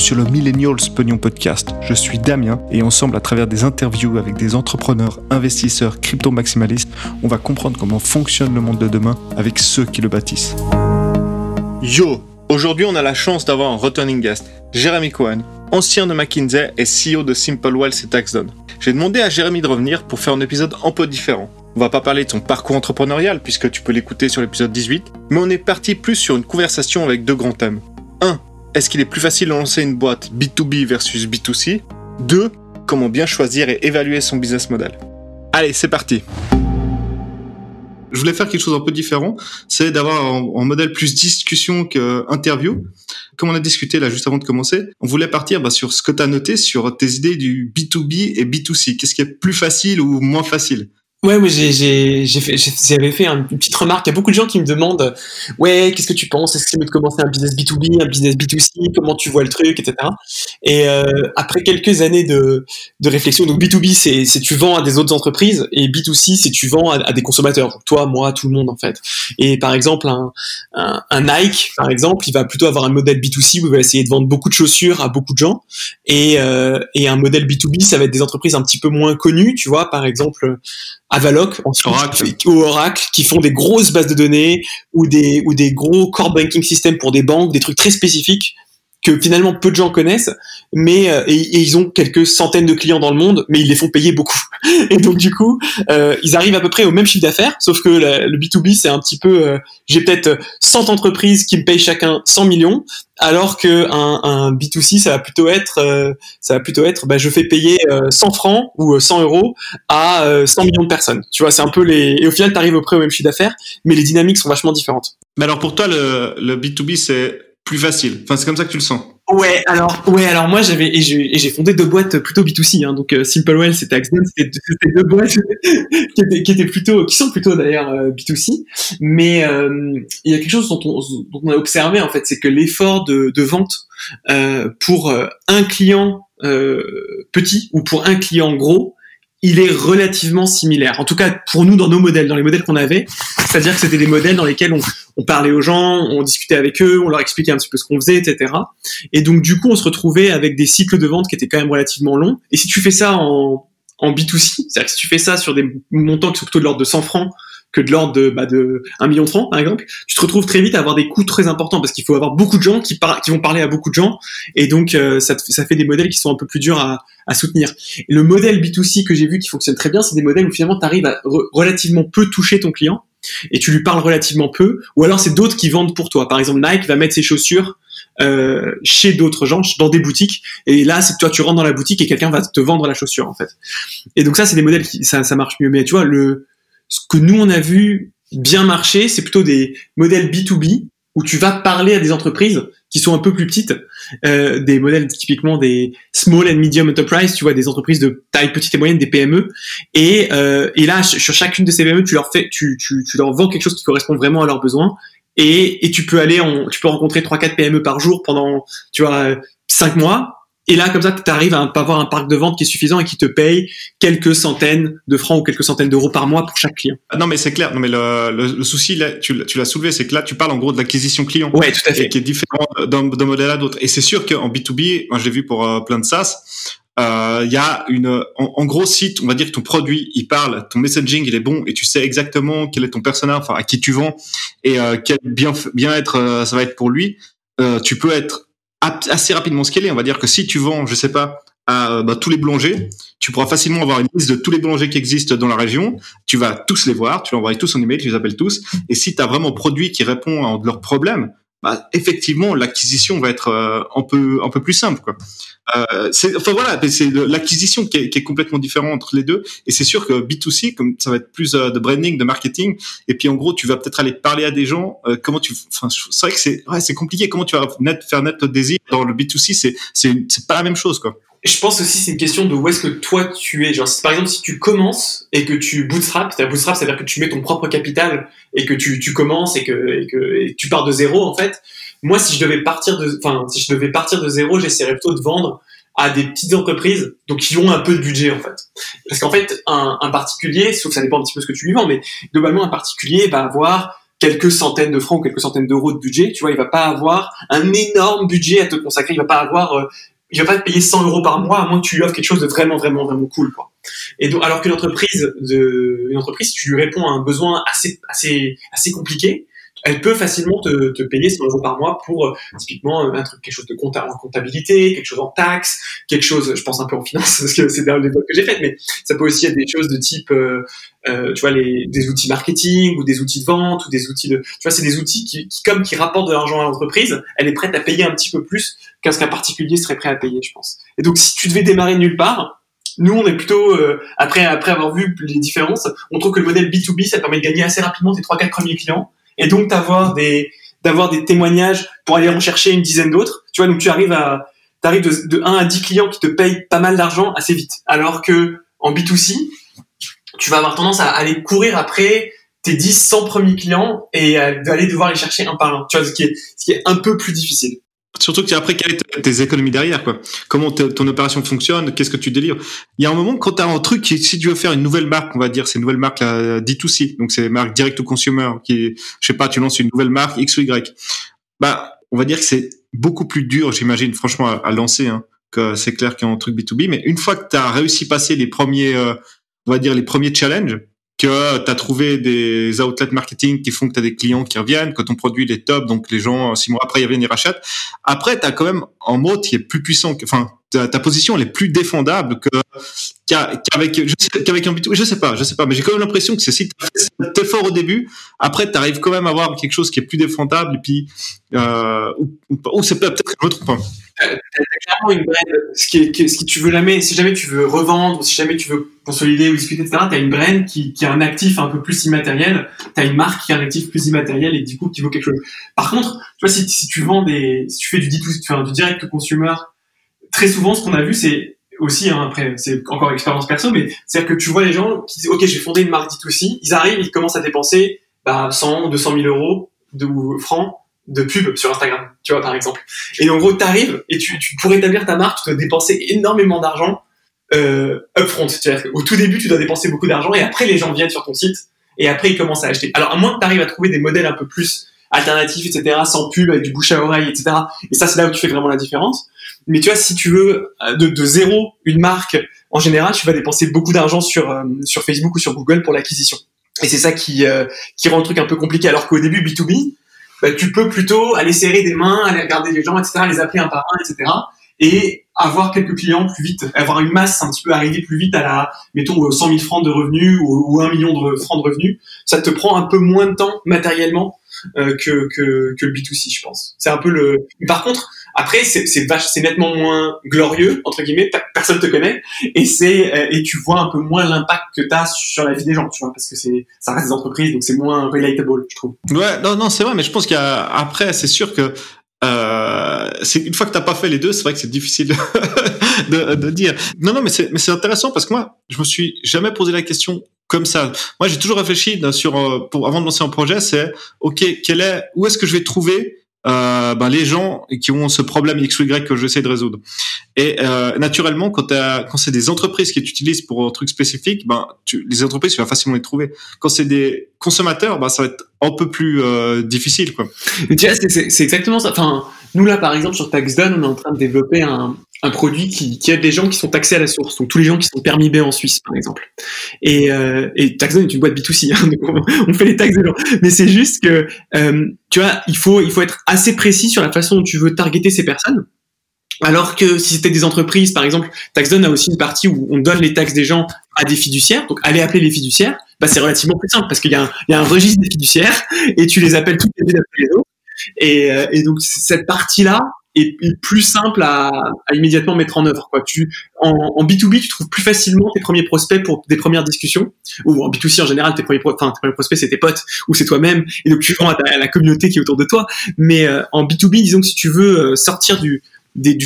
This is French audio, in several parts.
sur le Millennials Pognon Podcast. Je suis Damien et ensemble, à travers des interviews avec des entrepreneurs, investisseurs, crypto-maximalistes, on va comprendre comment fonctionne le monde de demain avec ceux qui le bâtissent. Yo Aujourd'hui, on a la chance d'avoir un returning guest, Jérémy Cohen, ancien de McKinsey et CEO de Simple Wealth et TaxDone. J'ai demandé à Jérémy de revenir pour faire un épisode un peu différent. On va pas parler de son parcours entrepreneurial puisque tu peux l'écouter sur l'épisode 18, mais on est parti plus sur une conversation avec deux grands thèmes. 1. Est-ce qu'il est plus facile de lancer une boîte B2B versus B2C 2. Comment bien choisir et évaluer son business model? Allez, c'est parti je voulais faire quelque chose un peu différent, c'est d'avoir un, modèle plus discussion qu'interview. Comme on a discuté là juste avant de commencer, on voulait partir bah, sur ce que tu as noté sur tes idées du B2B et B2C. Qu'est-ce qui est plus facile ou moins facile? Ouais, oui, j'ai, j'avais fait une petite remarque. Il y a beaucoup de gens qui me demandent, ouais, qu'est-ce que tu penses? Est-ce que c'est mieux de commencer un business B2B, un business B2C Comment tu vois le truc, etc. Et euh, après quelques années de, de réflexion, donc B2B, c'est, c'est tu vends à des autres entreprises, et B2C, c'est tu vends à, des consommateurs, toi, moi, tout le monde en fait. Et par exemple, un, un, un, Nike, par exemple, il va plutôt avoir un modèle B2C où il va essayer de vendre beaucoup de chaussures à beaucoup de gens, et, euh, et un modèle B2B, ça va être des entreprises un petit peu moins connues, tu vois, par exemple Avaloc Oracle. ou Oracle qui font des grosses bases de données ou des ou des gros core banking systems pour des banques, des trucs très spécifiques que finalement peu de gens connaissent, mais euh, et, ils ont quelques centaines de clients dans le monde, mais ils les font payer beaucoup. Et donc du coup, euh, ils arrivent à peu près au même chiffre d'affaires, sauf que le B2B c'est un petit peu, euh, j'ai peut-être 100 entreprises qui me payent chacun 100 millions, alors que un, un B2C ça va plutôt être, ça va plutôt être, bah, je fais payer 100 francs ou 100 euros à 100 millions de personnes. Tu vois, c'est un peu les, et au final t'arrives au près au même chiffre d'affaires, mais les dynamiques sont vachement différentes. Mais alors pour toi le, le B2B c'est plus facile. Enfin, c'est comme ça que tu le sens. Ouais, alors, ouais, alors moi j'avais et j'ai fondé deux boîtes plutôt B2C, hein, donc euh, Simplewell, c'était Axon, c'était deux boîtes qui, étaient, qui étaient plutôt, qui sont plutôt d'ailleurs euh, B2C, mais euh, il y a quelque chose dont on, dont on a observé en fait, c'est que l'effort de, de vente euh, pour un client petit ou pour un client gros il est relativement similaire. En tout cas, pour nous, dans nos modèles, dans les modèles qu'on avait, c'est-à-dire que c'était des modèles dans lesquels on, parlait aux gens, on discutait avec eux, on leur expliquait un petit peu ce qu'on faisait, etc. Et donc, du coup, on se retrouvait avec des cycles de vente qui étaient quand même relativement longs. Et si tu fais ça en, en B2C, c'est-à-dire que si tu fais ça sur des montants qui sont plutôt de l'ordre de 100 francs, que de l'ordre de, bah, de 1 million de francs, par exemple, tu te retrouves très vite à avoir des coûts très importants parce qu'il faut avoir beaucoup de gens qui, qui vont parler à beaucoup de gens et donc euh, ça, ça fait des modèles qui sont un peu plus durs à, à soutenir. Le modèle B2C que j'ai vu qui fonctionne très bien, c'est des modèles où finalement tu arrives à relativement peu toucher ton client et tu lui parles relativement peu, ou alors c'est d'autres qui vendent pour toi. Par exemple, Nike va mettre ses chaussures euh, chez d'autres gens, dans des boutiques, et là, c'est toi, tu rentres dans la boutique et quelqu'un va te vendre la chaussure en fait. Et donc ça, c'est des modèles qui ça, ça marche mieux. Mais tu vois, le ce que nous on a vu bien marcher, c'est plutôt des modèles B2B où tu vas parler à des entreprises qui sont un peu plus petites, euh, des modèles typiquement des small and medium enterprise, tu vois, des entreprises de taille petite et moyenne, des PME. Et, euh, là, sur chacune de ces PME, tu leur fais, tu, leur vends quelque chose qui correspond vraiment à leurs besoins. Et, tu peux aller, en, tu peux rencontrer trois quatre PME par jour pendant, tu vois, cinq mois. Et là, comme ça, tu arrives à avoir un parc de vente qui est suffisant et qui te paye quelques centaines de francs ou quelques centaines d'euros par mois pour chaque client. Ah non, mais c'est clair. Non, mais le, le, souci, là, tu, l'as soulevé, c'est que là, tu parles en gros de l'acquisition client. Ouais, tout à fait. Et qui est différent d'un modèle à d'autres. Et c'est sûr qu'en B2B, moi, je l'ai vu pour euh, plein de SaaS, euh, il y a une, en, gros, si on va dire que ton produit, il parle, ton messaging, il est bon, et tu sais exactement quel est ton personnage, enfin à qui tu vends, et euh, quel bien bien être, euh, ça va être pour lui. tu peux être assez rapidement scalé. On va dire que si tu vends, je sais pas, à bah, tous les boulangers, tu pourras facilement avoir une liste de tous les boulangers qui existent dans la région. Tu vas tous les voir, tu envoies tous un email, tu les appelles tous. Et si tu as vraiment produit qui répond à leurs problèmes, bah, effectivement, l'acquisition va être euh, un peu un peu plus simple. Quoi. Euh, enfin voilà, c'est l'acquisition qui, qui, est complètement différente entre les deux. Et c'est sûr que B2C, comme ça va être plus euh, de branding, de marketing, et puis en gros, tu vas peut-être aller parler à des gens. Euh, comment tu, enfin, c'est vrai que c'est ouais, c'est compliqué. Comment tu vas net, faire naître le désir dans le B2C, c'est c'est c'est pas la même chose quoi je pense aussi c'est une question de où est-ce que toi tu es. Genre, par exemple, si tu commences et que tu bootstrap, bootstrap, c'est-à-dire que tu mets ton propre capital et que tu, tu commences et que, et que tu pars de zéro, en fait. Moi, si je devais partir de, enfin, si je devais partir de zéro, j'essaierais plutôt de vendre à des petites entreprises, donc qui ont un peu de budget, en fait. Parce qu'en fait, un, un particulier, sauf que ça dépend un petit peu ce que tu lui vends, mais globalement, un particulier va avoir quelques centaines de francs quelques centaines d'euros de budget, tu vois, il va pas avoir un énorme budget à te consacrer, il va pas avoir, euh, il va pas te payer 100 euros par mois à moins que tu lui offres quelque chose de vraiment, vraiment, vraiment cool, quoi. Et donc, alors qu'une entreprise de, une entreprise, tu lui réponds à un besoin assez, assez, assez compliqué, elle peut facilement te, te, payer 100 euros par mois pour euh, typiquement euh, un truc, quelque chose de en comptabilité, quelque chose en taxes, quelque chose, je pense un peu en finance parce que c'est dans l'époque que j'ai fait, mais ça peut aussi être des choses de type, euh, euh, tu vois, les, des outils marketing ou des outils de vente ou des outils de, tu vois, c'est des outils qui, qui, comme qui rapportent de l'argent à l'entreprise, elle est prête à payer un petit peu plus qu'un ce qu'un particulier serait prêt à payer, je pense. Et donc si tu devais démarrer nulle part, nous, on est plutôt euh, après après avoir vu les différences, on trouve que le modèle B2B, ça permet de gagner assez rapidement tes trois quatre premiers clients et donc d'avoir des d'avoir des témoignages pour aller en chercher une dizaine d'autres. Tu vois, donc tu arrives à t'arrives de, de 1 à 10 clients qui te payent pas mal d'argent assez vite. Alors que en B2C, tu vas avoir tendance à aller courir après tes 10, 100 premiers clients et d'aller devoir les chercher un par un. Tu vois, ce qui est, ce qui est un peu plus difficile. Surtout que après, quelles sont tes économies derrière, quoi Comment ton opération fonctionne Qu'est-ce que tu délivres Il y a un moment quand tu as un truc, si tu veux faire une nouvelle marque, on va dire, c'est une nouvelle marque là, D2C, donc c'est marque direct to consumer, qui, je sais pas, tu lances une nouvelle marque X ou Y. Bah, on va dire que c'est beaucoup plus dur, j'imagine, franchement, à, à lancer, hein, que c'est clair qu'un truc B2B. Mais une fois que tu as réussi à passer les premiers, euh, on va dire les premiers challenges, que tu as trouvé des outlets marketing qui font que tu as des clients qui reviennent, que ton produit est top, donc les gens, six mois après, ils reviennent, ils rachètent. Après, tu as quand même un mode qui est plus puissant, que, enfin, ta, position elle est plus défendable qu'avec qu'avec un B2B. Je sais pas, je sais pas, mais j'ai quand même l'impression que c'est si cet effort au début, après tu arrives quand même à avoir quelque chose qui est plus défendable et puis euh, ou, c'est peut-être que je me trompe. T'as clairement une brand, ce qui, est, ce qui tu veux jamais, si jamais tu veux revendre, si jamais tu veux consolider ou discuter, etc., t'as une brand qui, qui a un actif un peu plus immatériel, t'as une marque qui a un actif plus immatériel et du coup qui vaut quelque chose. Par contre, tu si, si tu vends des, si tu fais du, D2, du direct to consumer, très souvent, ce qu'on a vu, c'est aussi, hein, après, c'est encore expérience perso, mais c'est-à-dire que tu vois les gens qui disent, OK, j'ai fondé une marque D2C, ils arrivent, ils commencent à dépenser bah, 100, 200 000 euros de francs de pub sur Instagram, tu vois, par exemple. Et en gros, tu arrives et tu, tu, pour établir ta marque, tu dois dépenser énormément d'argent euh, upfront. C'est-à-dire tout début, tu dois dépenser beaucoup d'argent et après, les gens viennent sur ton site et après, ils commencent à acheter. Alors, à moins que tu arrives à trouver des modèles un peu plus alternatifs, etc., sans pub, avec du bouche à oreille, etc. Et ça, c'est là où tu fais vraiment la différence. Mais tu vois, si tu veux euh, de, zéro une marque, en général, tu vas dépenser beaucoup d'argent sur, euh, sur Facebook ou sur Google pour l'acquisition. Et c'est ça qui, euh, qui rend le truc un peu compliqué. Alors qu'au début, B2B, bah, tu peux plutôt aller serrer des mains, aller regarder les gens, etc., les appeler un par un, etc., et avoir quelques clients plus vite, avoir une masse un petit peu arriver plus vite à la, mettons, 100 000 francs de revenus ou, ou 1 million de francs de revenus. Ça te prend un peu moins de temps matériellement que, que le B2C, je pense. C'est un peu le. Par contre, après, c'est nettement moins glorieux entre guillemets. Personne te connaît et euh, et tu vois un peu moins l'impact que tu as sur la vie des gens, tu vois, parce que c'est ça reste des entreprises, donc c'est moins relatable, je trouve. Ouais, non, non, c'est vrai, mais je pense qu'après, c'est sûr que euh, une fois que t'as pas fait les deux, c'est vrai que c'est difficile de, dire. Non, non, mais c'est intéressant parce que moi, je me suis jamais posé la question comme ça. Moi, j'ai toujours réfléchi sur euh, pour avant de lancer un projet, c'est ok, quel est où est-ce que je vais trouver euh, ben, les gens qui ont ce problème X ou Y que j'essaie de résoudre. Et euh, naturellement, quand, quand c'est des entreprises qui t'utilisent pour un truc spécifique, ben, tu, les entreprises, tu vas facilement les trouver. Quand c'est des consommateurs, ben, ça va être un peu plus euh, difficile. Quoi. Mais tu vois, c'est exactement ça. Enfin, nous, là, par exemple, sur TaxDone, on est en train de développer un, un produit qui, qui, aide les gens qui sont taxés à la source, donc tous les gens qui sont permis B en Suisse, par exemple. Et, euh, et est une boîte B2C, hein, donc on, fait les taxes des gens. Mais c'est juste que, euh, tu vois, il faut, il faut être assez précis sur la façon dont tu veux targeter ces personnes. Alors que si c'était des entreprises, par exemple, TaxZone a aussi une partie où on donne les taxes des gens à des fiduciaires, donc aller appeler les fiduciaires, bah c'est relativement plus simple parce qu'il y, y, a un registre des fiduciaires et tu les appelles toutes les unes après les autres. Et, euh, et donc cette partie-là, est, plus simple à, immédiatement mettre en œuvre. En, en, B2B, tu trouves plus facilement tes premiers prospects pour des premières discussions, ou en B2C en général, tes premiers, prospects, c'est tes potes, ou c'est toi-même, et donc tu vends à, la communauté qui est autour de toi. Mais euh, en B2B, disons que si tu veux euh, sortir du,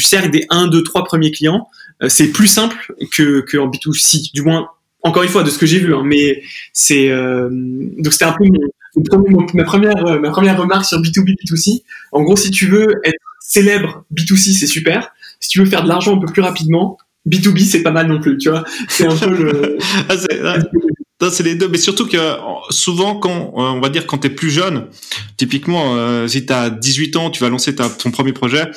cercle des 1, 2, 3 premiers clients, euh, c'est plus simple que, que en B2C, du moins, encore une fois, de ce que j'ai vu. Hein, mais c'est donc c'était un peu ma première ma première remarque sur B2B B2C. En gros, si tu veux être célèbre, B2C, c'est super. Si tu veux faire de l'argent un peu plus rapidement, B2B, c'est pas mal non plus, tu vois. C'est un peu le. ah, c'est les deux, mais surtout que souvent quand on va dire quand t'es plus jeune, typiquement euh, si t'as 18 ans, tu vas lancer ta, ton premier projet,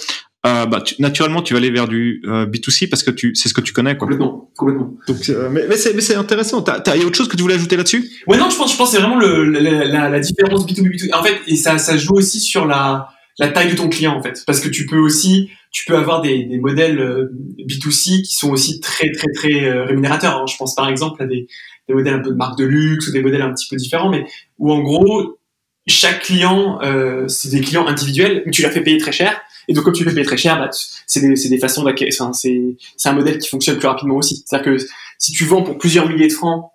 euh, bah, naturellement, tu vas aller vers du euh, B2C parce que tu, c'est ce que tu connais, quoi. Complètement, complètement. Donc, euh, mais, mais c'est, mais c'est intéressant. T'as, y a autre chose que tu voulais ajouter là-dessus? Ouais, non, je pense, je pense que c'est vraiment le, la, la, la différence B2B, B2C. En fait, et ça, ça joue aussi sur la, la taille de ton client, en fait, parce que tu peux aussi, tu peux avoir des, des modèles euh, B2C qui sont aussi très, très, très rémunérateurs. Hein. Je pense par exemple à des, des modèles un peu de marque de luxe ou des modèles un petit peu différents, mais où en gros, chaque client, euh, c'est des clients individuels, mais tu leur fais payer très cher et donc, comme tu le payes très cher, bah, c'est des, des, façons d'acquérir. Enfin, c'est un modèle qui fonctionne plus rapidement aussi. C'est-à-dire que si tu vends pour plusieurs milliers de francs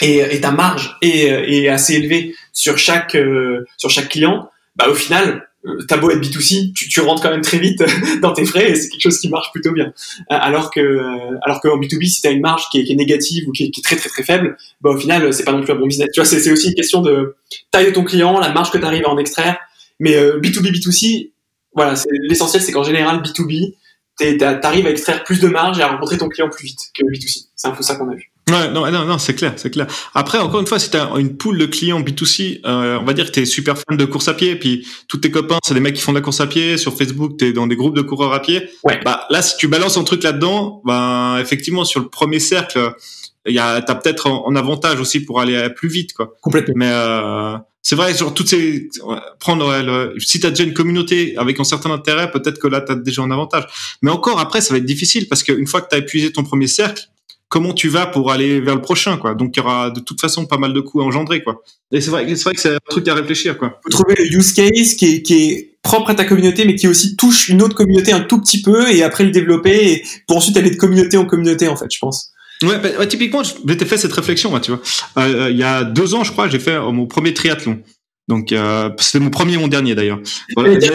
et, et ta marge est, est, assez élevée sur chaque euh, sur chaque client, bah au final, euh, t'as beau être B2C, tu, tu, rentres quand même très vite dans tes frais et c'est quelque chose qui marche plutôt bien. Euh, alors que alors qu'en B2B, si t'as une marge qui est, négative ou qui est, très très très faible, bah au final, c'est pas non plus un bon business. Tu vois, c'est aussi une question de taille de ton client, la marge que tu arrives à en extraire. Mais B2B, B2C, voilà, l'essentiel, c'est qu'en général, B2B, t'arrives à extraire plus de marge et à rencontrer ton client plus vite que B2C. C'est un peu ça qu'on a vu. Ouais, non, non, non, c'est clair, c'est clair. Après, encore une fois, si t'as une poule de clients B2C, euh, on va dire que t'es super fan de course à pied, puis tous tes copains, c'est des mecs qui font de la course à pied. Sur Facebook, t'es dans des groupes de coureurs à pied. Ouais. Bah là, si tu balances un truc là-dedans, bah effectivement, sur le premier cercle, il y a, t'as peut-être un, avantage aussi pour aller plus vite, quoi. Complètement. Mais euh, c'est vrai, genre toutes ces prendre le, si t'as déjà une communauté avec un certain intérêt, peut-être que là t'as déjà un avantage. Mais encore après, ça va être difficile parce qu'une fois que t'as épuisé ton premier cercle, comment tu vas pour aller vers le prochain, quoi. Donc il y aura de toute façon pas mal de coûts à engendrer, quoi. Et c'est vrai, c'est vrai que c'est un truc à réfléchir, quoi. Faut trouver le use case qui est, qui est propre à ta communauté, mais qui aussi touche une autre communauté un tout petit peu, et après le développer, et pour ensuite aller de communauté en communauté, en fait, je pense. Ouais, bah, typiquement, j'étais fait cette réflexion, moi, tu vois. Euh, il y a deux ans, je crois, j'ai fait euh, mon premier triathlon. Donc euh, c'était mon premier, mon dernier d'ailleurs. Voilà.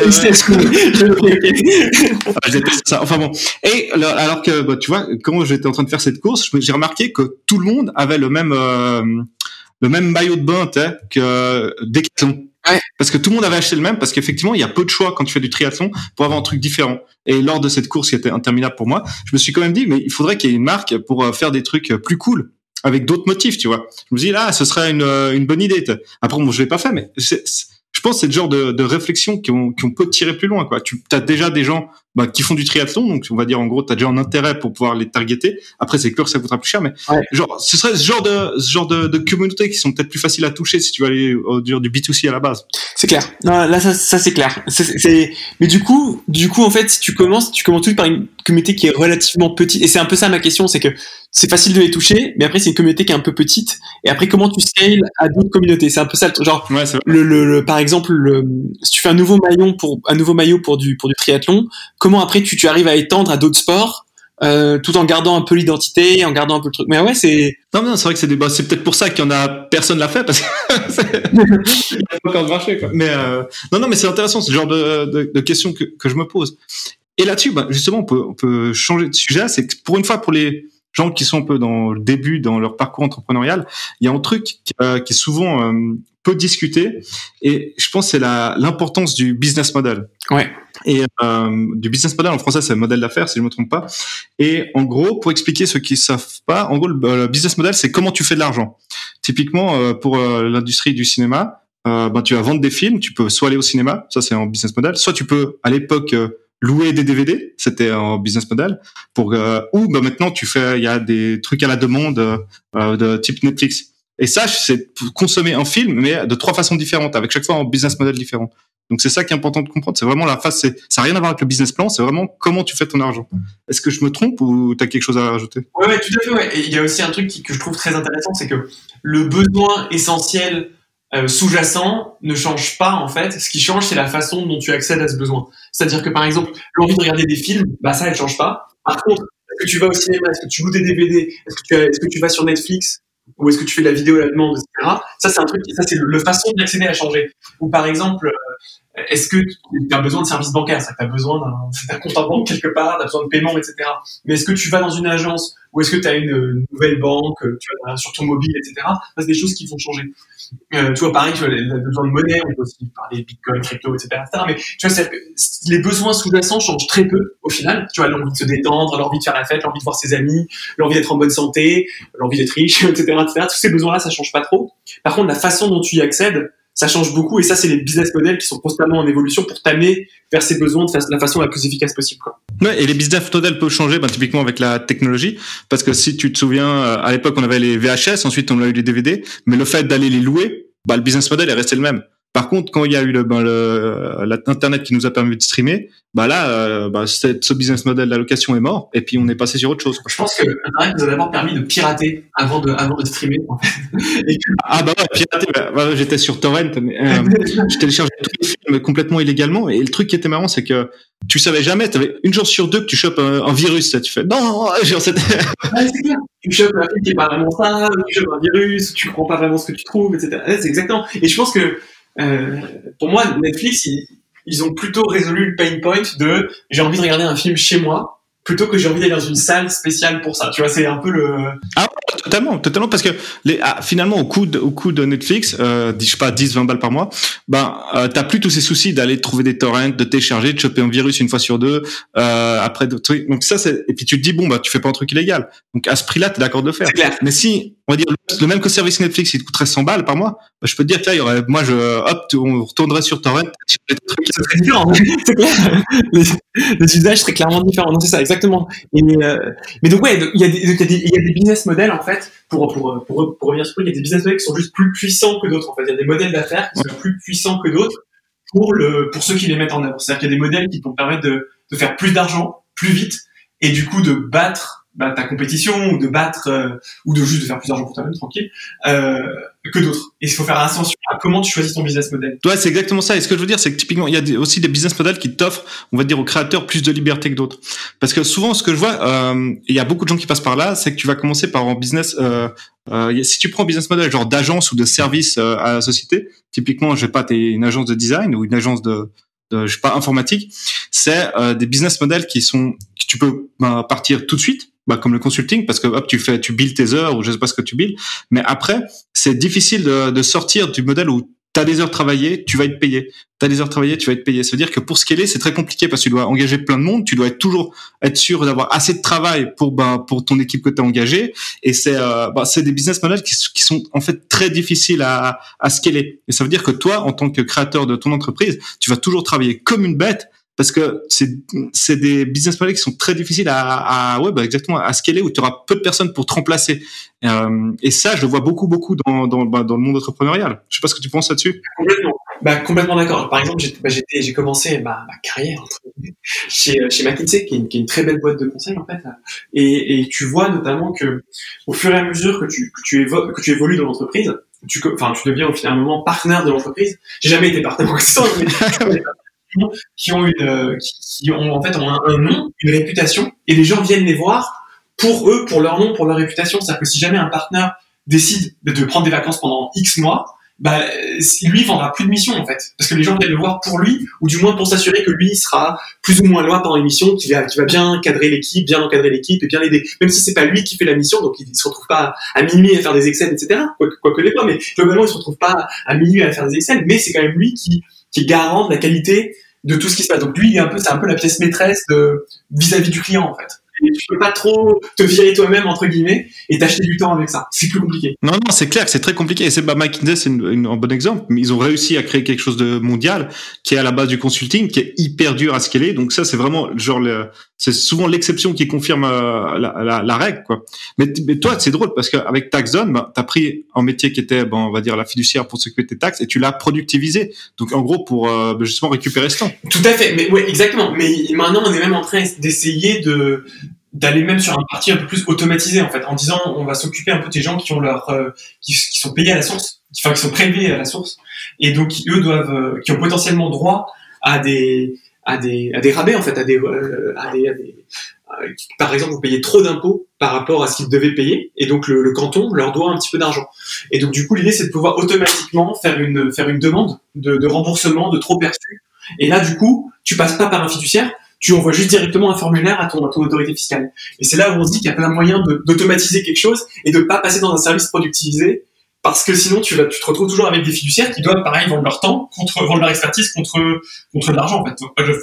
ça. Enfin bon. Et alors que bah, tu vois, quand j'étais en train de faire cette course, j'ai remarqué que tout le monde avait le même euh, le même maillot de bain que Decathlon. Ouais. Parce que tout le monde avait acheté le même, parce qu'effectivement, il y a peu de choix quand tu fais du triathlon pour avoir un truc différent. Et lors de cette course qui était interminable pour moi, je me suis quand même dit, mais il faudrait qu'il y ait une marque pour euh, faire des trucs plus cool avec d'autres motifs, tu vois. Je me dis là, ce serait une, euh, une bonne idée. Après, bon, je l'ai pas fait, mais je pense que c'est le genre de, de réflexion qu'on qu peut tirer plus loin. Quoi. Tu as déjà des gens bah, qui font du triathlon, donc on va dire en gros, tu as déjà un intérêt pour pouvoir les targeter. Après, c'est clair que ça coûtera plus cher, mais genre, ce serait ce genre de ce genre de, de communautés qui sont peut-être plus faciles à toucher si tu veux aller au, du B2C à la base. C'est clair. Non, là, ça, ça c'est clair. C'est, mais du coup, du coup, en fait, si tu commences, tu commences tout par une communauté qui est relativement petite. Et c'est un peu ça ma question, c'est que c'est facile de les toucher, mais après c'est une communauté qui est un peu petite. Et après, comment tu scales à d'autres communautés? C'est un peu ça, genre ouais, le, le, le, par exemple, le, si tu fais un nouveau maillot pour un nouveau maillot pour du pour du triathlon, comment après tu, tu arrives à étendre à d'autres sports euh, tout en gardant un peu l'identité, en gardant un peu le truc? Mais ouais, c'est. Non, non, c'est vrai que c'est des. Bah, c'est peut-être pour ça qu'il y en a personne l'a fait parce que a pas encore marché. Quoi. Mais euh... non, non, mais c'est intéressant ce genre de, de, de questions que, que je me pose. Et là-dessus, bah, justement, on peut, on peut changer de sujet. C'est que pour une fois, pour les gens qui sont un peu dans le début dans leur parcours entrepreneurial, il y a un truc qui, euh, qui est souvent euh, peu discuté et je pense c'est la l'importance du business model. Ouais. Et euh, du business model en français c'est modèle d'affaires si je me trompe pas. Et en gros pour expliquer ceux qui savent pas, en gros le, business model c'est comment tu fais de l'argent. Typiquement pour l'industrie du cinéma, ben tu vas vendre des films, tu peux soit aller au cinéma, ça c'est en business model, soit tu peux à l'époque louer des DVD, c'était un business model. Pour euh, ou bah, maintenant tu fais, il y a des trucs à la demande euh, de type Netflix. Et ça, c'est consommer un film, mais de trois façons différentes, avec chaque fois un business model différent. Donc c'est ça qui est important de comprendre. C'est vraiment la. C'est ça n'a rien à voir avec le business plan. C'est vraiment comment tu fais ton argent. Est-ce que je me trompe ou tu as quelque chose à rajouter? Ouais, ouais, tout à fait. Ouais. Et il y a aussi un truc que je trouve très intéressant, c'est que le besoin essentiel euh, sous-jacent ne change pas en fait. Ce qui change, c'est la façon dont tu accèdes à ce besoin. C'est-à-dire que par exemple, l'envie de regarder des films, bah ça, elle change pas. Par contre, est-ce que tu vas au cinéma, est-ce que tu loues des DVD, est-ce que tu vas sur Netflix? Ou est-ce que tu fais de la vidéo à la demande, etc. Ça, c'est un truc, ça c'est le, façon d'y accéder à changer. Ou par exemple, euh, est-ce que tu as besoin de services bancaires, tu as besoin d'un compte en banque quelque part, tu as besoin de paiement, etc. Mais est-ce que tu vas dans une agence? Ou est-ce que tu as une nouvelle banque, sur ton mobile, etc. C'est des choses qui vont changer. Euh, tu vois, pareil, tu as besoin de monnaie, on peut aussi parler bitcoin, crypto, etc. Mais tu vois, les besoins sous-jacents changent très peu au final. Tu vois, l'envie de se détendre, l'envie de faire la fête, l'envie de voir ses amis, l'envie d'être en bonne santé, l'envie d'être riche, etc., etc. Tous ces besoins-là, ça change pas trop. Par contre, la façon dont tu y accèdes, ça change beaucoup et ça c'est les business models qui sont constamment en évolution pour t'amener vers ces besoins de la façon la plus efficace possible quoi. Ouais, et les business models peuvent changer ben, typiquement avec la technologie parce que si tu te souviens euh, à l'époque on avait les VHS ensuite on a eu les DVD mais le fait d'aller les louer bah, le business model est resté le même par contre, quand il y a eu le, ben, l'internet qui nous a permis de streamer, bah là, euh, bah, ce business model d'allocation est mort, et puis on est passé sur autre chose. Je pense que Internet nous a d'abord permis de pirater avant de, avant de streamer. Ah bah ouais, pirater. Bah, j'étais sur torrent, mais euh, je téléchargeais tous les films complètement illégalement, et le truc qui était marrant, c'est que tu savais jamais, tu avais une chance sur deux que tu chopes un, virus, ça, tu fais non, genre c'était. c'est clair. Tu chopes un film qui est pas vraiment ça, tu chopes un virus, tu comprends pas vraiment ce que tu trouves, etc. c'est exactement. Et je pense que euh, pour moi, Netflix, ils, ont plutôt résolu le pain point de j'ai envie de regarder un film chez moi plutôt que j'ai envie d'aller dans une salle spéciale pour ça. Tu vois, c'est un peu le. Ah, totalement, totalement, parce que les, ah, finalement, au coût de, au coût de Netflix, euh, je sais pas, 10, 20 balles par mois, ben, euh, t'as plus tous ces soucis d'aller trouver des torrents, de télécharger, de choper un virus une fois sur deux, euh, après d'autres trucs. Donc ça, c'est, et puis tu te dis, bon, bah, tu fais pas un truc illégal. Donc à ce prix-là, t'es d'accord de le faire. Clair. Mais si, on va dire, le même que service Netflix, il te coûterait 100 balles par mois, bah, je peux te dire, tiens, il y aurait, moi, je, hop, on retournerait sur torrent, très différent. c'est clair. Les, usages seraient clairement différents. Non, c'est ça, exactement. Euh, mais donc, ouais, il y, a des, business models, en fait, pour, pour, pour, revenir sur le il y a des business models qui sont juste plus puissants que d'autres, en fait. Il y a des modèles d'affaires qui sont plus puissants que d'autres pour le, pour ceux qui les mettent en œuvre. C'est-à-dire qu'il y a des modèles qui vont permettre de faire plus d'argent, plus vite, et du coup, de battre bah, ta compétition ou de battre euh, ou de juste de faire plus d'argent pour toi-même tranquille euh, que d'autres. Et il faut faire attention à comment tu choisis ton business model. Ouais, c'est exactement ça. Et ce que je veux dire, c'est que typiquement, il y a aussi des business models qui t'offrent, on va dire, aux créateurs plus de liberté que d'autres. Parce que souvent, ce que je vois, euh, il y a beaucoup de gens qui passent par là, c'est que tu vas commencer par un business. Euh, euh, si tu prends un business model genre d'agence ou de service euh, à la société, typiquement, je sais pas, t'es une agence de design ou une agence de, de je sais pas informatique, c'est des business models qui sont que tu peux ben, partir tout de suite bah, comme le consulting, parce que hop, tu fais, tu builds tes heures ou je sais pas ce que tu builds. Mais après, c'est difficile de, de sortir du modèle où tu as des heures travaillées, tu vas être payé. Tu as des heures travaillées, tu vas être payé. Ça veut dire que pour scaler, c'est très compliqué parce que tu dois engager plein de monde, tu dois être toujours être sûr d'avoir assez de travail pour bah, pour ton équipe que tu as engagée et c'est euh, bah, c'est des business models qui, qui, sont en fait très difficiles à à scaler. Et ça veut dire que toi en tant que créateur de ton entreprise, tu vas toujours travailler comme une bête parce que c'est des business models qui sont très difficiles à, à ouais bah exactement à scaler où tu auras peu de personnes pour te remplacer. Euh, et ça je le vois beaucoup beaucoup dans dans, bah, dans le monde entrepreneurial. Je sais pas ce que tu penses là-dessus. Complètement. Bah complètement d'accord. Par exemple bah, j'ai commencé ma, ma carrière chez chez McKinsey qui est, une, qui est, une, très belle boîte de conseil en fait et, et tu vois notamment que au fur et à mesure que tu que tu, évo que tu évolues dans l'entreprise tu enfin tu deviens au finalement partenaire de l'entreprise. J'ai jamais été partenaire mais qui ont une, qui, ont en fait ont un, nom, une réputation, et les gens viennent les voir pour eux, pour leur nom, pour leur réputation. C'est-à-dire que si jamais un partenaire décide de prendre des vacances pendant X mois, bah, lui vendra plus de missions en fait, parce que les gens viennent le voir pour lui, ou du moins pour s'assurer que lui sera plus ou moins loin pendant l'émission, qu'il va, bien cadrer l'équipe, bien encadrer l'équipe et bien l'aider. Même si c'est pas lui qui fait la mission, donc il se retrouve pas à minuit à faire des excels, etc. Quoi, quoi que les pas, mais globalement il se retrouve pas à minuit à faire des excels, mais c'est quand même lui qui qui est la qualité de tout ce qui se passe. Donc lui, il est un peu, c'est un peu la pièce maîtresse vis-à-vis du client en fait. Tu peux pas trop te virer toi-même entre guillemets et t'acheter du temps avec ça. C'est plus compliqué. Non, non, c'est clair que c'est très compliqué. Et c'est bah, McKinsey, c'est un bon exemple. Mais ils ont réussi à créer quelque chose de mondial qui est à la base du consulting, qui est hyper dur à scaler. Donc ça, c'est vraiment genre le, c'est souvent l'exception qui confirme euh, la, la, la, règle, quoi. Mais, mais toi, c'est drôle parce qu'avec TaxZone, bah, tu as pris un métier qui était, bon, on va dire, la fiduciaire pour s'occuper de tes taxes et tu l'as productivisé. Donc, en gros, pour euh, bah, justement récupérer ce temps. Tout à fait. Mais ouais, exactement. Mais maintenant, on est même en train d'essayer de d'aller même sur un parti un peu plus automatisé en fait en disant on va s'occuper un peu des gens qui ont leur euh, qui, qui, sont payés à la source enfin qui sont prélevés à la source et donc eux doivent qui ont potentiellement droit à des à des, à des rabais en fait, à des, euh, à des, par exemple, vous payez trop d'impôts par rapport à ce qu'ils devaient payer, et donc le, canton leur doit un petit peu d'argent. Et donc du coup, l'idée c'est de pouvoir automatiquement faire une faire une demande de, de remboursement de trop perçu. Et là, du coup, tu passes pas par un fiduciaire, tu envoies juste directement un formulaire à ton, à ton autorité fiscale. Et c'est là où on se dit qu'il y a plein de moyens d'automatiser quelque chose et de pas passer dans un service productivisé parce que sinon tu vas tu te retrouves toujours avec des fiduciaires qui doivent pareil vendre leur temps contre vendre leur expertise contre contre de l'argent en fait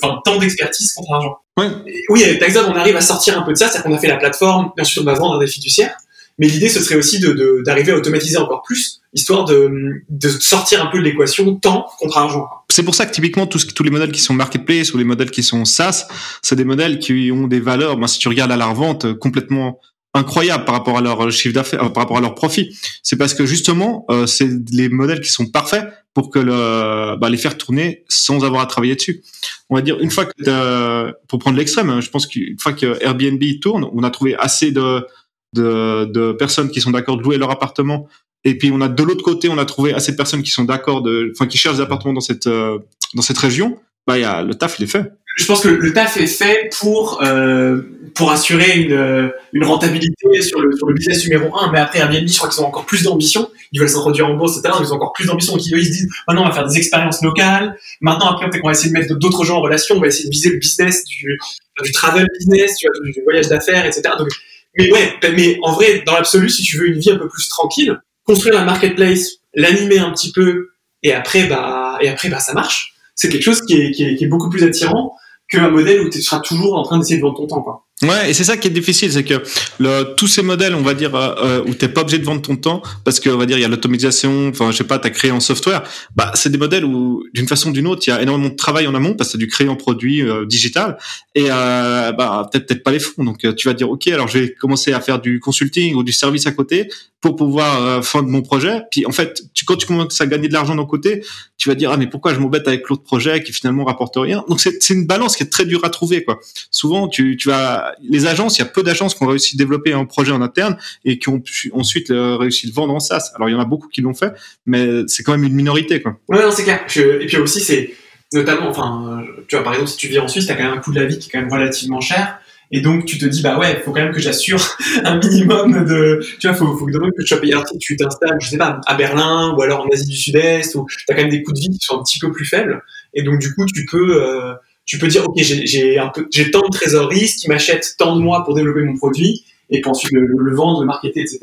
enfin temps d'expertise contre l'argent ouais. oui avec Taxon on arrive à sortir un peu de ça c'est qu'on a fait la plateforme bien sûr on va vendre des fiduciaires mais l'idée ce serait aussi de d'arriver à automatiser encore plus histoire de de sortir un peu de l'équation temps contre argent c'est pour ça que typiquement tous, tous les modèles qui sont marketplace ou les modèles qui sont SaaS c'est des modèles qui ont des valeurs ben, si tu regardes à la revente complètement incroyable par rapport à leur chiffre d'affaires, euh, par rapport à leur profit. C'est parce que justement, euh, c'est les modèles qui sont parfaits pour que le, bah, les faire tourner sans avoir à travailler dessus. On va dire une fois que pour prendre l'extrême, hein, je pense qu'une fois que Airbnb tourne, on a trouvé assez de de, personnes qui sont d'accord de louer leur appartement. Et puis on a de l'autre côté, on a trouvé assez de personnes qui sont d'accord enfin qui cherchent des appartements dans cette euh, dans cette région. Bah, y a, le taf, il est fait je pense que le taf est fait pour euh, pour assurer une, une rentabilité sur le business numéro un. Mais après Airbnb, je crois qu'ils ont encore plus d'ambition. Ils veulent s'introduire en bourse, etc. Ils ont encore plus d'ambition. Ils, ils se disent maintenant on va faire des expériences locales. Maintenant après qu'on va essayer de mettre d'autres gens en relation. On va essayer de viser le business du, du travel business, vois, du voyage d'affaires, etc. Donc, mais ouais, mais en vrai, dans l'absolu, si tu veux une vie un peu plus tranquille, construire un marketplace, l'animer un petit peu, et après bah et après bah ça marche. C'est quelque chose qui est, qui est, beaucoup plus attirant qu'un modèle où tu seras toujours en train d'essayer de vendre ton temps, quoi. Ouais, et c'est ça qui est difficile, c'est que le, tous ces modèles, on va dire, euh, euh où t'es pas obligé de vendre ton temps, parce que on va dire il y a l'automatisation, enfin je sais pas, t'as créé en software, bah c'est des modèles où d'une façon ou d'une autre, il y a énormément de travail en amont parce que t'as dû créer en produit euh, digital, et euh, bah peut-être peut-être pas les fonds, donc euh, tu vas dire ok, alors je vais commencer à faire du consulting ou du service à côté pour pouvoir euh, fondre mon projet. Puis en fait, tu, quand tu commences à gagner de l'argent d'un côté, tu vas dire ah mais pourquoi je m'embête avec l'autre projet qui finalement rapporte rien? Donc c'est une balance qui est très dure à trouver quoi. Souvent tu tu vas les agences, il y a peu d'agences qui ont réussi à développer un projet en interne et qui ont ensuite euh, réussi à le vendre en SaaS. Alors il y en a beaucoup qui l'ont fait, mais c'est quand même une minorité. Quoi. Ouais, non, c'est clair. et puis aussi, c'est notamment, enfin, tu vois, par exemple, si tu vis en Suisse, tu as quand même un coût de la vie qui est quand même relativement cher. Et donc, tu te dis, bah ouais, faut quand même que j'assure un minimum de, tu vois, faut, faut que tu sois payé. Alors, tu t'installes, je sais pas, à Berlin ou alors en Asie du Sud-Est où tu as quand même des coûts de vie qui sont un petit peu plus faibles. Et donc, du coup, tu peux, euh, tu peux dire, OK, j'ai j'ai tant de trésorerie, ce qui m'achète tant de mois pour développer mon produit, et puis ensuite le, vendre, le marketer, etc.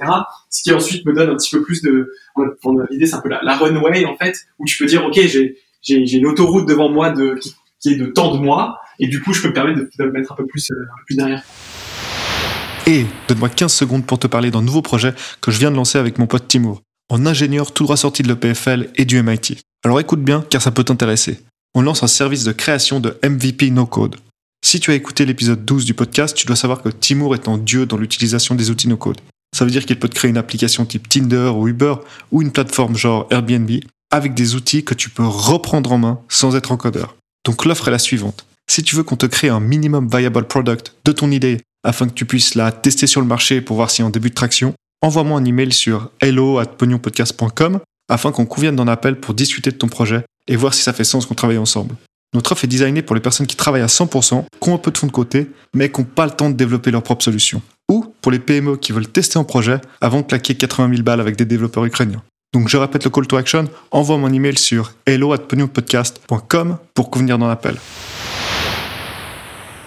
Ce qui ensuite me donne un petit peu plus de, l'idée, c'est un peu la, la, runway, en fait, où tu peux dire, OK, j'ai, j'ai, l'autoroute devant moi de, qui, est de tant de mois, et du coup, je peux me permettre de, de mettre un peu plus, euh, plus derrière. Et donne-moi 15 secondes pour te parler d'un nouveau projet que je viens de lancer avec mon pote Timur, en ingénieur tout droit sorti de l'EPFL et du MIT. Alors écoute bien car ça peut t'intéresser on lance un service de création de MVP No Code. Si tu as écouté l'épisode 12 du podcast, tu dois savoir que Timur est un dieu dans l'utilisation des outils no code. Ça veut dire qu'il peut te créer une application type Tinder ou Uber ou une plateforme genre Airbnb avec des outils que tu peux reprendre en main sans être encodeur. Donc l'offre est la suivante. Si tu veux qu'on te crée un minimum viable product de ton idée afin que tu puisses la tester sur le marché pour voir si en début de traction, envoie-moi un email sur hello@pognonpodcast.com afin qu'on convienne d'un appel pour discuter de ton projet et voir si ça fait sens qu'on travaille ensemble. Notre offre est designée pour les personnes qui travaillent à 100%, qui ont un peu de fonds de côté, mais qui n'ont pas le temps de développer leur propre solution. Ou pour les PME qui veulent tester un projet avant de claquer 80 000 balles avec des développeurs ukrainiens. Donc je répète le call to action, envoie mon email sur hello@podcast.com pour convenir d'un appel.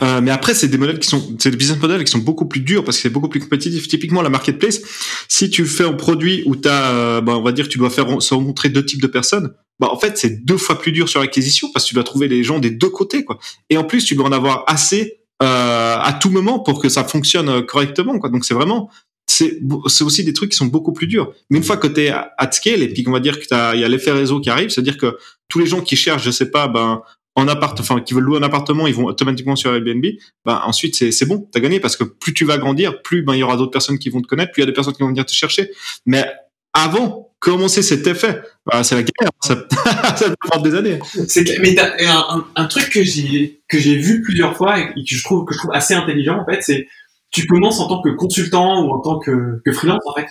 Euh, mais après, c'est des modèles qui sont, c'est des business models qui sont beaucoup plus durs parce que c'est beaucoup plus compétitif. Typiquement, la marketplace, si tu fais un produit où tu as, euh, bah, on va dire, tu dois faire se rencontrer deux types de personnes, bah en fait, c'est deux fois plus dur sur l'acquisition parce que tu dois trouver les gens des deux côtés, quoi. Et en plus, tu dois en avoir assez euh, à tout moment pour que ça fonctionne euh, correctement, quoi. Donc c'est vraiment c'est c'est aussi des trucs qui sont beaucoup plus durs. Mais une fois que tu es at scale et puis qu'on va dire que il y a l'effet réseau qui arrive, c'est-à-dire que tous les gens qui cherchent, je sais pas, ben en appart, enfin qui veulent louer un appartement, ils vont automatiquement sur Airbnb. Ben ensuite c'est c'est bon, t'as gagné parce que plus tu vas grandir, plus ben il y aura d'autres personnes qui vont te connaître, plus il y a des personnes qui vont venir te chercher. Mais avant, comment c'est cet effet bah, C'est la guerre, ça, ça prendre des années. Mais un, truc que j'ai que j'ai vu plusieurs fois et que je trouve que je trouve assez intelligent en fait, c'est tu commences en tant que consultant ou en tant que, freelance en fait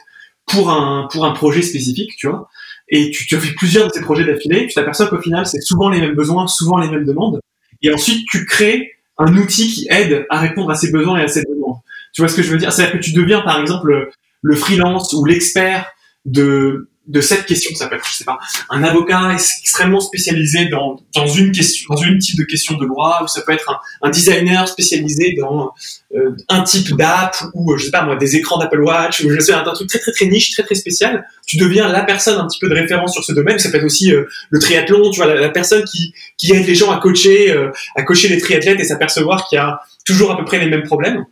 pour un pour un projet spécifique, tu vois et tu, tu fais plusieurs de ces projets d'affilée, tu t'aperçois qu'au final, c'est souvent les mêmes besoins, souvent les mêmes demandes, et ensuite tu crées un outil qui aide à répondre à ses besoins et à ses demandes. Tu vois ce que je veux dire? C'est-à-dire que tu deviens, par exemple, le freelance ou l'expert de de cette question, ça peut être, je sais pas, un avocat extrêmement spécialisé dans, dans une question, dans une type de question de loi, ou ça peut être un, un designer spécialisé dans euh, un type d'app, ou je sais pas moi, des écrans d'Apple Watch, ou je sais un truc très très très niche, très très spécial. Tu deviens la personne un petit peu de référence sur ce domaine. Ça peut être aussi euh, le triathlon, tu vois, la, personne qui qui aide les gens à coacher, euh, à coacher les triathlètes et s'apercevoir qu'il y a toujours à peu près les mêmes problèmes.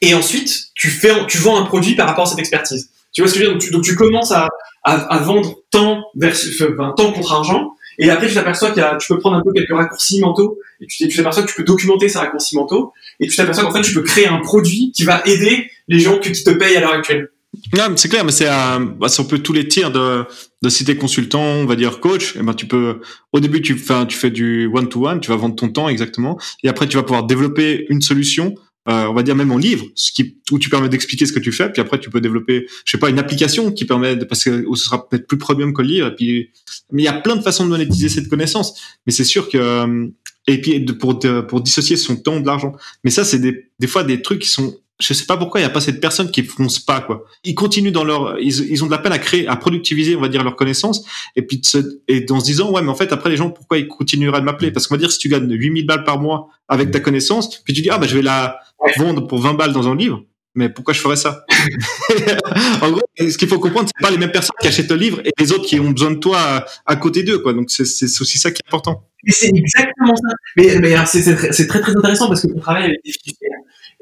Et ensuite, tu fais, tu vends un produit par rapport à cette expertise. Tu vois ce que je veux dire? Donc tu, commences à, à, vendre temps, versus, enfin, temps contre argent, et après tu t'aperçois qu'il y a, tu peux prendre un peu quelques raccourcis mentaux, et tu t'aperçois que tu peux documenter ces raccourcis mentaux, et tu t'aperçois qu'en fait tu peux créer un produit qui va aider les gens qui te payent à l'heure actuelle. Non, c'est clair, mais c'est bah, un peu tous les tirs de, de cité consultant, on va dire coach. Et ben tu peux, au début tu tu fais du one to one, tu vas vendre ton temps exactement, et après tu vas pouvoir développer une solution euh, on va dire même en livre, ce qui, où tu permets d'expliquer ce que tu fais, puis après tu peux développer, je sais pas, une application qui permet, de, parce que ce sera peut-être plus premium que le livre, et puis, mais il y a plein de façons de monétiser cette connaissance. Mais c'est sûr que, euh, et puis pour pour dissocier son temps de l'argent. Mais ça, c'est des, des fois des trucs qui sont je sais pas pourquoi il y a pas cette personne qui fonce pas quoi. Ils continuent dans leur, ils, ils, ont de la peine à créer, à productiviser, on va dire leurs connaissances, et puis se, et en se disant ouais mais en fait après les gens pourquoi ils continueraient de m'appeler? Parce qu'on va dire si tu gagnes 8000 balles par mois avec ta connaissance, puis tu dis ah bah je vais la vendre pour 20 balles dans un livre, mais pourquoi je ferais ça? En gros, ce qu'il faut comprendre, c'est pas les mêmes personnes qui achètent le livre et les autres qui ont besoin de toi à, côté d'eux, quoi. Donc c'est aussi ça qui est important. c'est exactement ça. Mais, mais c'est très, très intéressant parce que on travaille avec des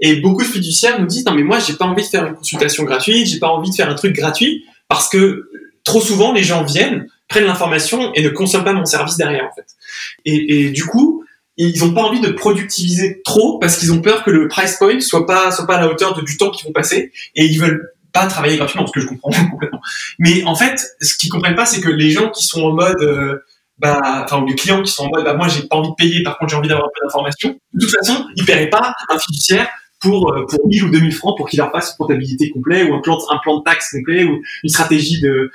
et beaucoup de fiduciaires nous disent non mais moi j'ai pas envie de faire une consultation gratuite, j'ai pas envie de faire un truc gratuit parce que trop souvent les gens viennent, prennent l'information et ne consomment pas mon service derrière en fait. Et, du coup ils ont pas envie de productiviser trop parce qu'ils ont peur que le price point soit pas soit pas à la hauteur du temps qu'ils vont passer et ils veulent pas travailler gratuitement ce que je comprends complètement. Mais en fait, ce qu'ils comprennent pas, c'est que les gens qui sont en mode euh, bah, enfin, les clients qui sont en mode, bah, moi, j'ai pas envie de payer, par contre, j'ai envie d'avoir un peu d'informations. De toute façon, ils paieraient pas un fiduciaire pour, euh, pour 1000 ou 2000 francs pour qu'il leur fasse une comptabilité complet ou un plan, de taxe complet ou une stratégie de,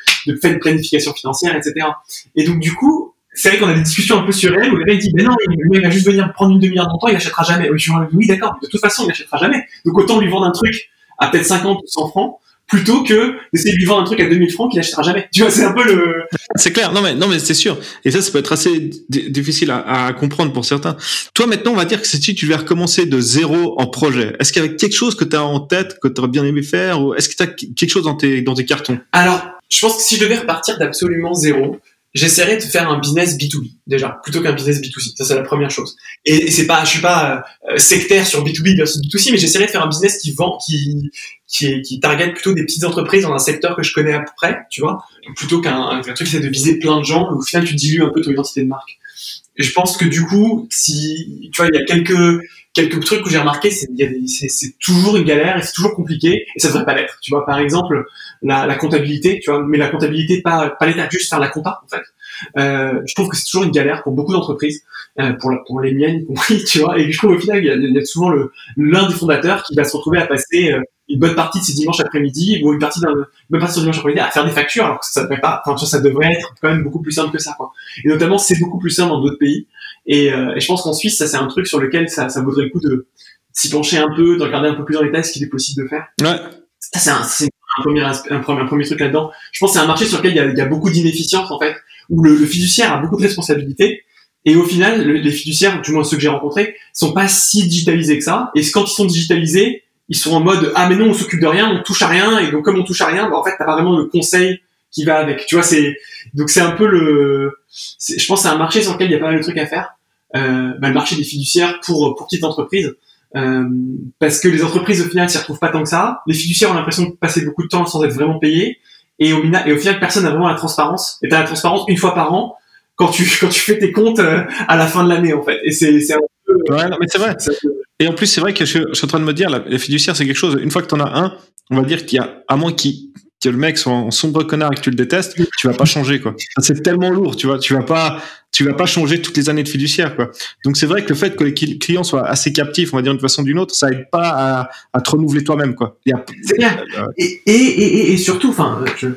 planification financière, etc. Et donc, du coup, c'est vrai qu'on a des discussions un peu sur elle où le mec dit, mais non, il va juste venir prendre une demi-heure de temps, il achètera jamais. Oui, oui d'accord, de toute façon, il achètera jamais. Donc, autant lui vendre un truc à peut-être 50 ou 100 francs plutôt que d'essayer de lui vendre un truc à 2000 francs qu'il achètera jamais. Tu vois, c'est un peu le. C'est clair. Non mais non mais c'est sûr. Et ça, ça peut être assez difficile à, à, comprendre pour certains. Toi, maintenant, on va dire que si tu devais recommencer de zéro en projet, est-ce qu'il y avait quelque chose que tu as en tête que tu aurais bien aimé faire, ou est-ce que tu as quelque chose dans tes dans tes cartons? Alors, je pense que si je devais repartir d'absolument zéro, j'essaierai de faire un business B2B déjà plutôt qu'un business B2C. Ça c'est la première chose. Et, c'est pas, je suis pas euh, sectaire sur B2B versus B2C, mais j'essaierai de faire un business qui vend, qui qui, qui target plutôt des petites entreprises dans un secteur que je connais à peu près, tu vois, plutôt qu'un un truc qui essaie de viser plein de gens. Où, au final, tu dilues un peu ton identité de marque. Et je pense que du coup, si tu vois, il y a quelques quelques trucs que j'ai remarqué, c'est c'est toujours une galère et c'est toujours compliqué et ça devrait pas l'être. Tu vois, par exemple, la, la, comptabilité, tu vois, mais la comptabilité pas pas l'état juste faire la compta en fait. Euh, je trouve que c'est toujours une galère pour beaucoup d'entreprises, euh, pour, pour les miennes y compris, tu vois. Et je trouve au final, il y a, il y a souvent l'un des fondateurs qui va se retrouver à passer euh, une bonne partie de ses dimanches après-midi ou une partie d'un bonne partie de dimanche après-midi à faire des factures alors que ça devrait pas enfin ça devrait être quand même beaucoup plus simple que ça quoi et notamment c'est beaucoup plus simple dans d'autres pays et, euh, et je pense qu'en Suisse ça c'est un truc sur lequel ça, ça vaudrait le coup de s'y pencher un peu de regarder un peu plus dans les détail ce qu'il est possible de faire. Ouais. C'est un, un, premier un, premier, un premier truc là-dedans. Je pense que c'est un marché sur lequel il y a, il y a beaucoup d'inefficience en fait où le, le fiduciaire a beaucoup de responsabilités. Et au final, les fiduciaires, du moins ceux que j'ai rencontrés, sont pas si digitalisés que ça. Et quand ils sont digitalisés, ils sont en mode ah mais non on s'occupe de rien on touche à rien. Et donc comme on touche à rien bah, en fait t'as pas vraiment le conseil qui va avec tu vois c'est donc c'est un peu le je pense c'est un marché sur lequel il y a pas mal de trucs à faire euh, bah, le marché des fiduciaires pour pour petites entreprises. Euh, parce que les entreprises au final s'y retrouvent pas tant que ça. Les fiduciaires ont l'impression de passer beaucoup de temps sans être vraiment payés. Et au, et au final personne n'a vraiment la transparence. Et t'as la transparence une fois par an quand tu quand tu fais tes comptes euh, à la fin de l'année en fait. Et c'est c'est un peu ouais, non, mais c'est vrai. et en plus, c'est vrai que je, suis en train de me dire, la, fiduciaire, c'est quelque chose, une fois que tu en as un, on va dire qu'il y a, à moins qu'il que le mec soit un sombre connard et que tu le détestes, tu vas pas changer quoi. C'est tellement lourd, tu vois. Tu vas pas, tu vas pas changer toutes les années de fiduciaire quoi. Donc c'est vrai que le fait que les clients soient assez captifs, on va dire d'une façon ou d'une autre, ça aide pas à, à te renouveler toi-même quoi. C'est bien. Euh, et, et, et, surtout, enfin, je,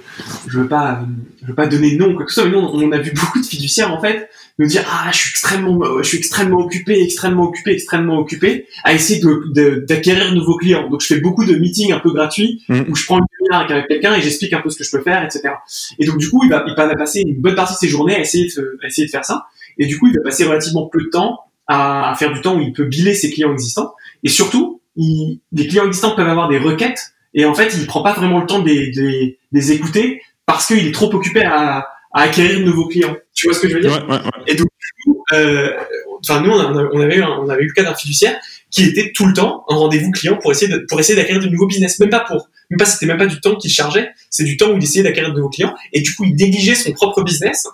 je veux pas, je veux pas donner de nom quoi que ce soit, mais nous on a vu beaucoup de fiduciaires en fait nous dire ah je suis extrêmement je suis extrêmement occupé extrêmement occupé extrêmement occupé à essayer de d'acquérir de, nouveaux clients donc je fais beaucoup de meetings un peu gratuits mm. où je prends une avec quelqu'un et j'explique un peu ce que je peux faire etc et donc du coup il va il va passer une bonne partie de ses journées à essayer de à essayer de faire ça et du coup il va passer relativement peu de temps à, à faire du temps où il peut biller ses clients existants et surtout il, les clients existants peuvent avoir des requêtes et en fait il prend pas vraiment le temps de les, de les écouter parce qu'il est trop occupé à à acquérir de nouveaux clients. Tu vois ce que je veux dire? Ouais, ouais, ouais. Et donc, euh, enfin nous, on, avait, on avait eu le cas d'un fiduciaire qui était tout le temps en rendez-vous client pour essayer de, pour essayer d'acquérir de nouveaux business. Même pas pour, même pas, c'était même pas du temps qu'il chargeait, c'est du temps où il essayait d'acquérir de nouveaux clients. Et du coup, il négligeait son propre business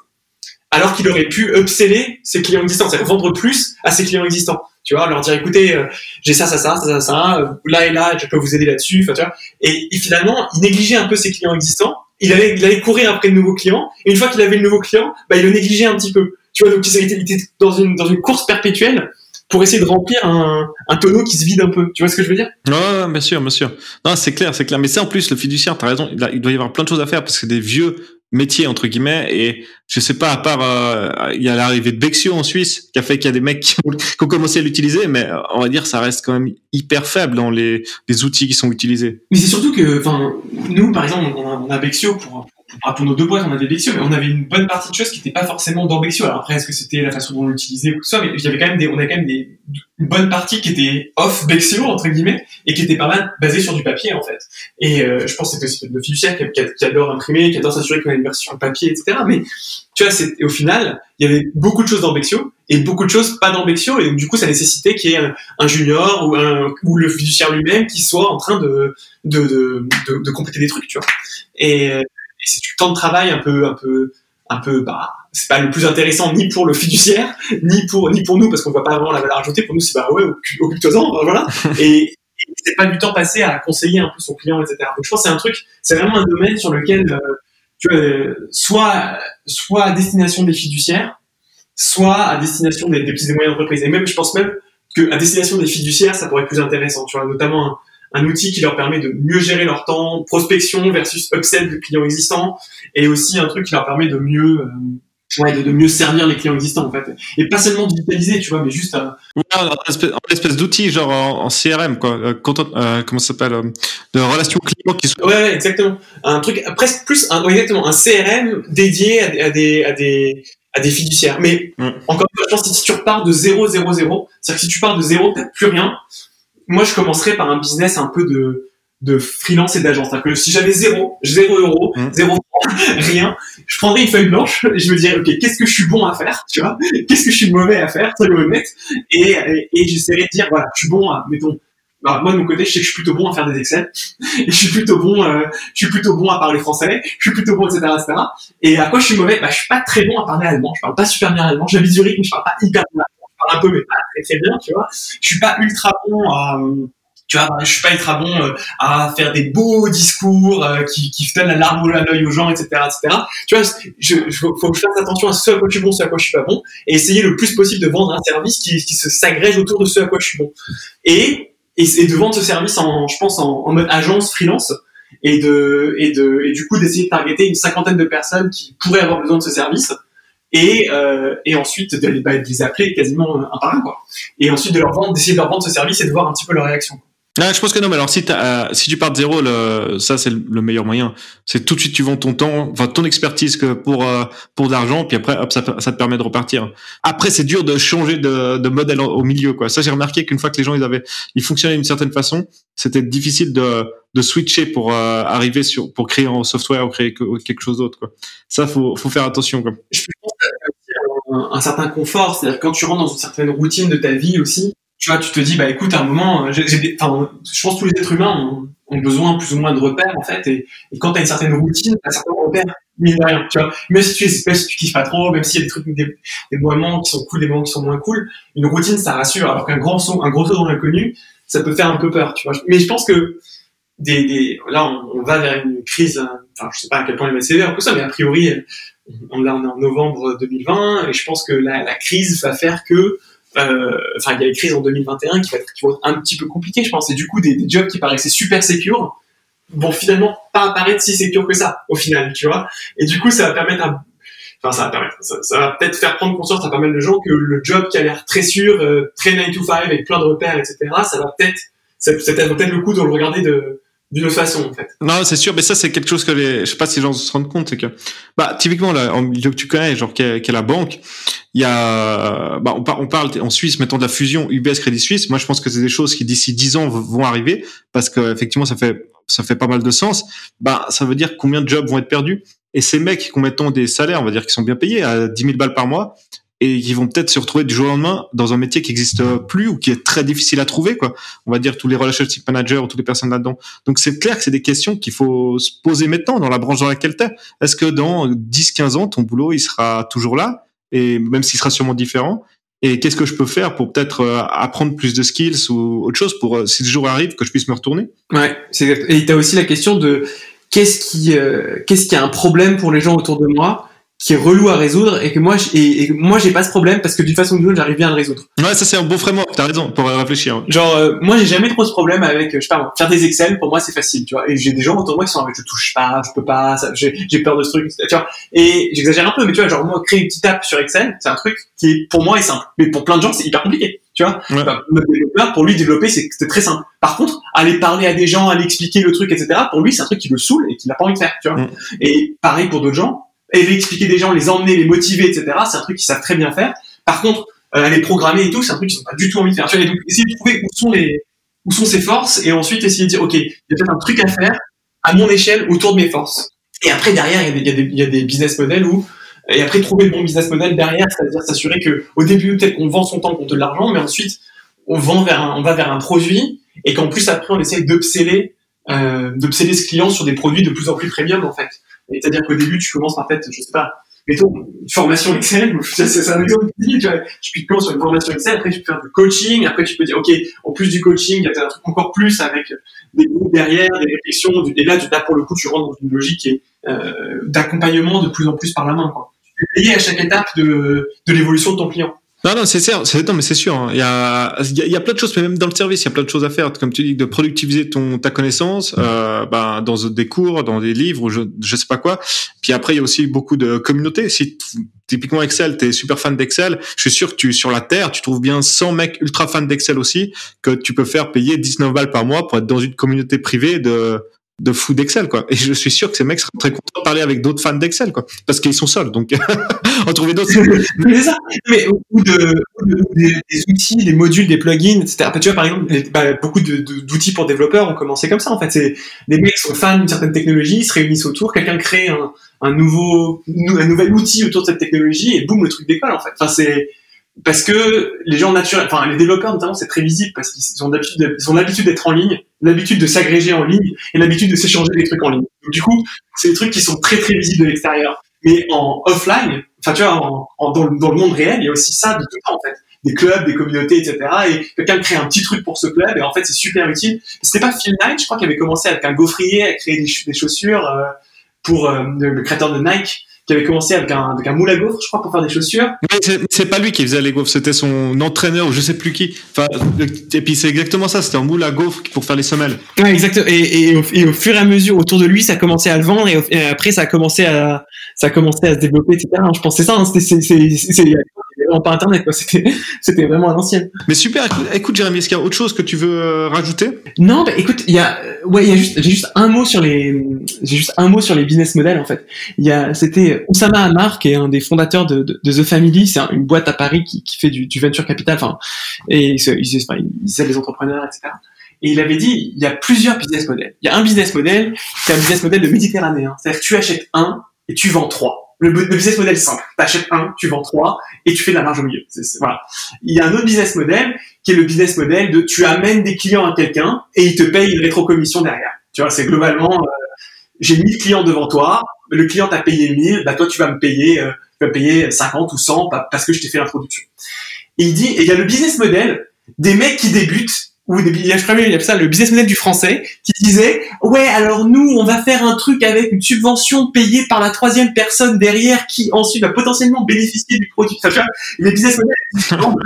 alors qu'il aurait pu upseller ses clients existants, c'est-à-dire vendre plus à ses clients existants. Tu vois, leur dire écoutez, euh, j'ai ça, ça, ça, ça, ça, ça, euh, là et là, je peux vous aider là-dessus. Enfin, tu vois. Et, et, finalement, il négligeait un peu ses clients existants il allait, il allait courir après de nouveaux clients. Et une fois qu'il avait le nouveau client, bah, il le négligeait un petit peu. Tu vois, donc il était dans une, dans une course perpétuelle pour essayer de remplir un, un tonneau qui se vide un peu. Tu vois ce que je veux dire? Non, bien sûr, bien sûr. Non, c'est clair, c'est clair. Mais ça, en plus, le fiduciaire, t'as raison, il, il, doit y avoir plein de choses à faire parce que des vieux métier entre guillemets et je sais pas à part euh, il y a l'arrivée de Bexio en Suisse qui a fait qu'il y a des mecs qui ont, commencé à l'utiliser mais euh, on va dire ça reste quand même hyper faible dans les, les outils qui sont utilisés mais c'est surtout que enfin nous par exemple on a, on a Bexio pour pour nos deux boîtes, on avait Bexio, mais on avait une bonne partie de choses qui n'étaient pas forcément dans Bexio. Alors après, est-ce que c'était la façon dont on l'utilisait ou tout ça, mais il y avait quand même des, on avait quand même des, une bonne partie qui était off Bexio, entre guillemets, et qui était pas mal basée sur du papier, en fait. Et euh, je pense que c'était aussi le fiduciaire qui, adore imprimer, qui adore s'assurer qu'on a une version papier, etc. Mais tu vois, c'est, au final, il y avait beaucoup de choses dans Bexio et beaucoup de choses pas dans Bexio, et donc du coup, ça nécessitait qu'il y ait un, junior ou, un, ou le fiduciaire lui-même qui soit en train de, de, de, de, de compléter des trucs, tu vois. Et c'est du temps de travail un peu, un peu, un peu, bah, c'est pas le plus intéressant ni pour le fiduciaire, ni pour, ni pour nous, parce qu'on voit pas vraiment la valeur ajoutée. Pour nous, c'est bah ouais, occupe-toi-en, voilà. Et, c'est pas du temps passé à conseiller un peu son client, etc. Donc je pense que c'est un truc, c'est vraiment un domaine sur lequel, euh, tu vois, soit, soit à destination des fiduciaires, soit à destination des, des petites et moyennes entreprises. Et même, je pense même que à destination des fiduciaires, ça pourrait être plus intéressant. Tu vois, notamment un outil qui leur permet de mieux gérer leur temps, prospection versus upsell de clients existants, et aussi un truc qui leur permet de mieux euh, Ouais, de, mieux servir les clients existants en fait. Et pas seulement digitaliser tu vois mais juste un... ouais, en espèce, d'outil genre en, CRM quoi. Euh, euh, comment ça s'appelle de relations clients qui sont... ouais, exactement. Un truc presque plus un, exactement un CRM dédié à, des à des à des fiduciaires. Mais encore une fois je pense que si tu repars de 0 0 0 c'est-à-dire que si tu pars de zéro t'as plus rien moi, je commencerais par un business un peu de, de freelance et d'agence. C'est-à-dire que si j'avais zéro, zéro euro, mmh. zéro franc, rien, je prendrais une feuille blanche et je me dirais, OK, qu'est-ce que je suis bon à faire, tu vois? Qu'est-ce que je suis mauvais à faire, le mettre. Et, et, et j'essaierais de dire, voilà, je suis bon à, mettons, bah, moi de mon côté, je sais que je suis plutôt bon à faire des Excel, et je suis plutôt bon, euh, je suis plutôt bon à parler français, je suis plutôt bon, etc., etc. Et à quoi je suis mauvais? Bah, je suis pas très bon à parler allemand. Je parle pas super bien allemand. J'habite Zurich, mais je parle pas hyper bien un peu, mais pas très très bien, tu vois. Je suis pas ultra bon à, tu vois, je suis pas ultra bon euh, à faire des beaux discours euh, qui, qui donnent la larme à l'œil aux gens, etc., etc. Tu vois, je, faut que je fasse attention à ce à quoi je suis bon, ce à quoi je suis pas bon, et essayer le plus possible de vendre un service qui, qui se s'agrège autour de ce à quoi je suis bon. Et, et, de vendre ce service en, je pense, en, en mode agence freelance, et de, et de, et du coup d'essayer de targeter une cinquantaine de personnes qui pourraient avoir besoin de ce service et, euh, et ensuite de, bah, de, les appeler quasiment un par un quoi. Et ensuite de leur vendre, d'essayer de leur vendre ce service et de voir un petit peu leur réaction. Ah, je pense que non, mais alors si, as, si tu pars de zéro, le, ça c'est le meilleur moyen. C'est tout de suite tu vends ton temps, enfin ton expertise que pour euh, pour de l'argent, puis après hop ça, ça te permet de repartir. Après c'est dur de changer de, de modèle au milieu quoi. Ça j'ai remarqué qu'une fois que les gens ils avaient ils fonctionnaient d'une certaine façon, c'était difficile de de switcher pour euh, arriver sur pour créer un software ou créer quelque chose d'autre quoi. Ça faut faut faire attention quoi. Je pense un, certain confort, c'est-à-dire quand tu rentres dans une certaine routine de ta vie aussi tu vois, tu te dis, bah écoute, à un moment, j'ai, enfin, je pense que tous les êtres humains ont, besoin plus ou moins de repères en fait, et, quand tu as une certaine routine, tu as certains repères, de rien, tu vois. Même si tu même si tu kiffes pas trop, même s'il y a des trucs, des, moments qui sont cool, des moments qui sont moins cool, une routine ça rassure, alors qu'un grand saut, un gros saut dans l'inconnu, ça peut faire un peu peur, tu vois. Mais je pense que des, là on, va vers une crise, enfin je sais pas à quel point elle va sévère tout ça, mais a priori on, est en novembre 2020 et je pense que la, la crise va faire que euh, enfin il y a les crises en 2021 qui, va être, qui être un petit peu compliquées je pense. Et du coup des, des jobs qui paraissaient super secure vont finalement pas apparaître si secure que ça au final tu vois. Et du coup ça va permettre à enfin ça va permettre ça, va peut-être faire prendre conscience à pas mal de gens que le job qui a l'air très sûr euh, très 9 to 5 avec plein de repères etc ça va peut-être ça peut-être le coup de le regarder de d'une façon en fait. Non, c'est sûr, mais ça c'est quelque chose que les, je sais pas si les gens se rendent compte, c'est que, bah typiquement là, en milieu que tu connais, genre qu'est la banque, il y a, bah on, parle, on parle en Suisse, mettons de la fusion UBS Crédit Suisse. Moi, je pense que c'est des choses qui d'ici 10 ans vont arriver parce que effectivement ça fait ça fait pas mal de sens. Bah ça veut dire combien de jobs vont être perdus? Et ces mecs qui ont mettons des salaires, on va dire qui sont bien payés à 10 000 balles par mois, et qui vont peut-être se retrouver du jour au lendemain dans un métier qui n'existe plus ou qui est très difficile à trouver quoi. On va dire tous les relationship managers ou toutes les personnes là-dedans. Donc c'est clair que c'est des questions qu'il faut se poser maintenant dans la branche dans laquelle tu es. Est-ce que dans 10 15 ans ton boulot il sera toujours là et même s'il sera sûrement différent? Et qu'est-ce que je peux faire pour peut-être euh, apprendre plus de skills ou autre chose pour euh, si le jour arrive que je puisse me retourner? Ouais, c'est et tu as aussi la question de qu'est-ce qui euh, qu'est-ce qui a un problème pour les gens autour de moi? Qui est relou à résoudre et que moi et, et moi j'ai pas ce problème parce que d'une façon ou d'une autre j'arrive bien à le résoudre. Ouais, ça c'est un bon framework, t'as raison pour réfléchir. Genre euh, moi j'ai jamais trop ce problème avec je sais pas faire des Excel pour moi c'est facile, tu vois. Et j'ai des gens autour de moi qui sont avec je touche pas, je peux pas, j'ai peur de ce truc, tu vois. Et j'exagère un peu mais tu vois genre moi créer une petite app sur Excel, c'est un truc qui est pour moi est simple, mais pour plein de gens c'est hyper compliqué. Tu vois, ouais. développeur, pour lui développer, c'est très simple. Par contre, aller parler à des gens, aller expliquer le truc, etc. Pour lui, c'est un truc qui le saoule et qu'il n'a pas envie de faire. Tu vois. Mm. Et pareil pour d'autres gens, et expliquer des gens, les emmener, les motiver, etc. C'est un truc qu'ils savent très bien faire. Par contre, euh, aller programmer et tout, c'est un truc qu'ils n'ont pas du tout envie de faire. Et donc, essayer de trouver où sont les, où sont ses forces et ensuite essayer de dire, OK, il y a peut-être un truc à faire à mon échelle autour de mes forces. Et après, derrière, il y a des, il y a des, business models où, et après, trouver le bon business model derrière, c'est-à-dire s'assurer que, au début, peut-être qu'on vend son temps contre de l'argent, mais ensuite, on vend vers un, on va vers un produit et qu'en plus, après, on essaye d'upseller, euh, ce client sur des produits de plus en plus premium, en fait. C'est-à-dire qu'au début, tu commences par peut-être, je sais pas, mettons, une formation Excel, c'est un exemple tu vois, tu peux sur une formation Excel, après tu peux faire du coaching, après tu peux dire, ok, en plus du coaching, il y a un truc encore plus avec des groupes derrière, des réflexions, et là, là, pour le coup, tu rentres dans une logique euh, d'accompagnement de plus en plus par la main, quoi. Tu es payé à chaque étape de, de l'évolution de ton client. Non, non, c'est sûr, c'est, non, mais c'est sûr. Hein. Il, y a, il, y a, plein de choses, mais même dans le service, il y a plein de choses à faire. Comme tu dis, de productiviser ton, ta connaissance, euh, ben, dans des cours, dans des livres, je, je sais pas quoi. Puis après, il y a aussi beaucoup de communautés. Si typiquement Excel, tu es super fan d'Excel, je suis sûr que tu, sur la Terre, tu trouves bien 100 mecs ultra fans d'Excel aussi, que tu peux faire payer 19 balles par mois pour être dans une communauté privée de, de fou d'Excel quoi. Et je suis sûr que ces mecs seraient très contents de parler avec d'autres fans d'Excel quoi. Parce qu'ils sont seuls donc en trouver d'autres mais mais ou de, des, outils des modules des plugins etc tu vois par exemple bah, beaucoup d'outils pour développeurs ont commencé comme ça en fait. C'est les mecs sont fans d'une certaine technologie ils se réunissent autour quelqu'un crée un, un nouveau un nouvel outil autour de cette technologie et boum le truc décolle en fait. Enfin c'est parce que les gens naturels, enfin les développeurs notamment, c'est très visible parce qu'ils ont l'habitude, d'être en ligne, l'habitude de s'agréger en ligne et l'habitude de s'échanger des trucs en ligne. Du coup, c'est des trucs qui sont très très visibles de l'extérieur. Mais en offline, enfin tu vois, dans, le monde réel, il y a aussi ça de tout temps en fait, des clubs, des communautés, etc. Et quelqu'un crée un petit truc pour ce club et en fait c'est super utile. C'était pas Phil Knight, je crois, qui avait commencé avec un gaufrier à créer des, des chaussures euh, pour euh, le créateur de Nike qui avait commencé avec un, avec un moule à gaufres, je crois, pour faire des chaussures. Mais c'est pas lui qui faisait les gaufres, c'était son entraîneur ou je sais plus qui. Enfin, et puis c'est exactement ça, c'était un moule à gaufres pour faire les semelles. Ouais, exactement. Et, et, au, et, au, fur et à mesure, autour de lui, ça a commencé à le vendre et, après, ça a commencé à, ça a commencé à se développer, etc. Je pense c'est ça, hein, c'est, c'est, vraiment pas internet quoi. C'était c'était vraiment à l'ancienne mais super écoute, Jérémy est-ce qu'il y a autre chose que tu veux euh, rajouter? Non bah écoute il y a ouais il y a juste j'ai juste un mot sur les j'ai juste un mot sur les business models en fait. Il y a c'était Oussama Hamar qui est un des fondateurs de, de, The Family. C'est une boîte à Paris qui, qui fait du, du venture capital enfin et il, il, il, les entrepreneurs etc et il avait dit, il y a plusieurs business models. Il y a un business model, c'est un business model de méditerranéen. C'est-à-dire que tu achètes un et tu vends trois le, business model simple. T'achètes un, tu vends trois, et tu fais de la marge au milieu. voilà. Il y a un autre business model qui est le business model de tu amènes des clients à quelqu'un et il te paye une rétrocommission derrière. Tu vois, c'est globalement, euh, j'ai 1000 clients devant toi, le client t'a payé 1000, bah toi tu vas me payer, euh, tu vas payer 50 ou 100 parce que je t'ai fait l'introduction. Et il dit, et il y a le business model des mecs qui débutent ou des, je crois il y a ça le business model du français qui disait ouais alors nous on va faire un truc avec une subvention payée par la troisième personne derrière qui ensuite va potentiellement bénéficier du produit. Enfin, les business models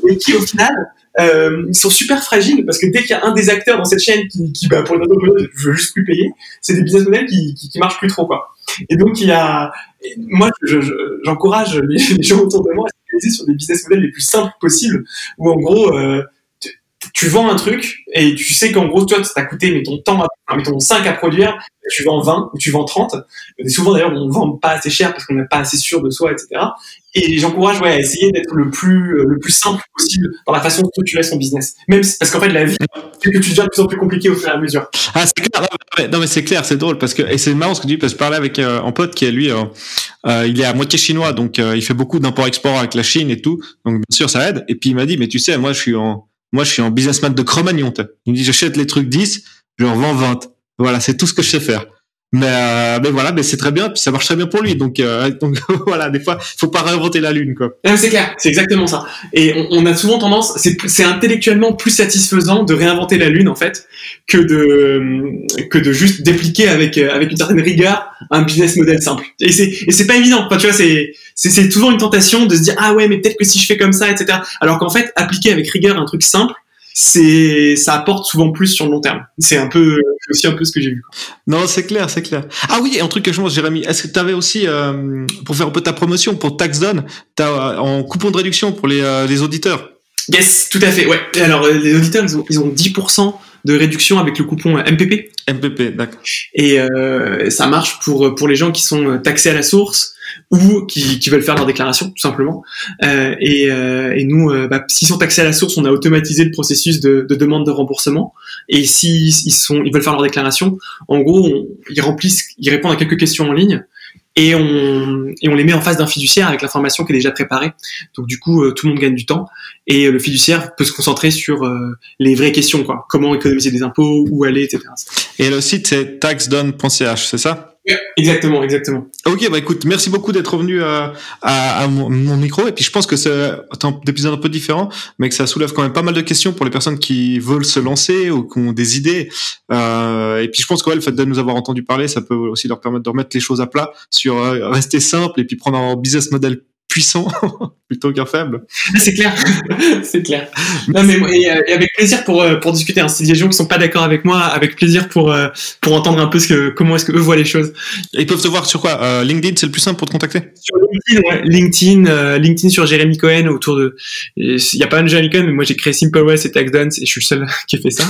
et qui au final euh, ils sont super fragiles parce que dès qu'il y a un des acteurs dans cette chaîne qui, bah, pour une raison je veux juste plus payer c'est des business models qui, qui, qui marchent plus trop quoi. Et donc il y a moi j'encourage je, les, les gens autour de moi à se sur des business models les plus simples possibles où en gros euh, tu vends un truc et tu sais qu'en gros, toi, ça t'a coûté, mais ton temps, mettons 5 à produire, tu vends 20 ou tu vends 30. Et souvent, d'ailleurs, on vend pas assez cher parce qu'on n'est pas assez sûr de soi, etc. Et j'encourage, ouais, à essayer d'être le plus, le plus simple possible dans la façon dont tu laisses ton business. Même parce qu'en fait, la vie que tu deviens de plus en plus compliqué au fur et à mesure. Ah, c'est clair. Non, mais c'est clair, c'est drôle parce que, et c'est marrant ce que tu dis parce que je parlais avec euh, un pote qui est lui, euh, euh, il est à moitié chinois, donc il fait beaucoup d'import-export avec la Chine et tout. Donc, bien sûr, ça aide. Et puis, il m'a dit, mais tu sais, moi, je suis en, moi, je suis en businessman de Cro-Magnon. Il me dit, j'achète les trucs 10, je en vends 20. Voilà, c'est tout ce que je sais faire. Mais, euh, mais voilà, mais c'est très bien, puis ça marche très bien pour lui. Donc, euh, donc voilà, des fois, faut pas réinventer la lune, quoi. C'est clair, c'est exactement ça. Et on, a souvent tendance, c'est intellectuellement plus satisfaisant de réinventer la lune en fait que de que de juste dépliquer avec avec une certaine rigueur un business model simple. Et c'est et c'est pas évident. Enfin, tu vois, c'est c'est toujours une tentation de se dire ah ouais, mais peut-être que si je fais comme ça, etc. Alors qu'en fait, appliquer avec rigueur un truc simple, c'est ça apporte souvent plus sur le long terme. C'est un peu aussi un peu ce que j'ai vu. Non, c'est clair, c'est clair. Ah oui, un truc que je pense, Jérémy, est-ce que tu avais aussi euh, pour faire un peu ta promotion pour TaxZone, t'as euh, en coupon de réduction pour les, euh, les auditeurs? Yes, tout à fait. Ouais. Alors les auditeurs, ils ont, ils ont 10% de réduction avec le coupon MPP. MPP, d'accord. Et euh, ça marche pour pour les gens qui sont taxés à la source ou qui, qui veulent faire leur déclaration tout simplement. Euh, et, euh, et, nous, euh, bah, s'ils sont taxés à la source, on a automatisé le processus de, de demande de remboursement. Et s'ils ils sont, ils veulent faire leur déclaration, en gros, ils remplissent, ils répondent à quelques questions en ligne et on, et on les met en face d'un fiduciaire avec l'information qui est déjà préparée. Donc du coup, euh, tout le monde gagne du temps et le fiduciaire peut se concentrer sur euh, les vraies questions, quoi. Comment économiser des impôts, où aller, etc. Et le site c'est taxdone.ch, c'est ça? Exactement, exactement. Ok, bah écoute, merci beaucoup d'être venu à, à, à mon, micro. Et puis je pense que c'est un épisode un peu différent, mais que ça soulève quand même pas mal de questions pour les personnes qui veulent se lancer ou qui ont des idées. Euh, et puis je pense que ouais, le fait de nous avoir entendu parler, ça peut aussi leur permettre de remettre les choses à plat sur euh, rester simple et puis prendre un business model puissant plutôt qu'un faible. C'est clair, c'est clair. Non mais et, euh, et, avec plaisir pour euh, pour discuter. Hein. A des gens qui sont pas d'accord avec moi, avec plaisir pour euh, pour entendre un peu ce que comment est-ce que eux voient les choses. Et ils peuvent te voir sur quoi euh, LinkedIn, c'est le plus simple pour te contacter? Sur LinkedIn, ouais. LinkedIn, LinkedIn sur Jérémy Cohen autour de. Il y a pas de Jérémy Cohen, mais moi j'ai créé Simple West et Tax et je suis le seul qui a fait ça.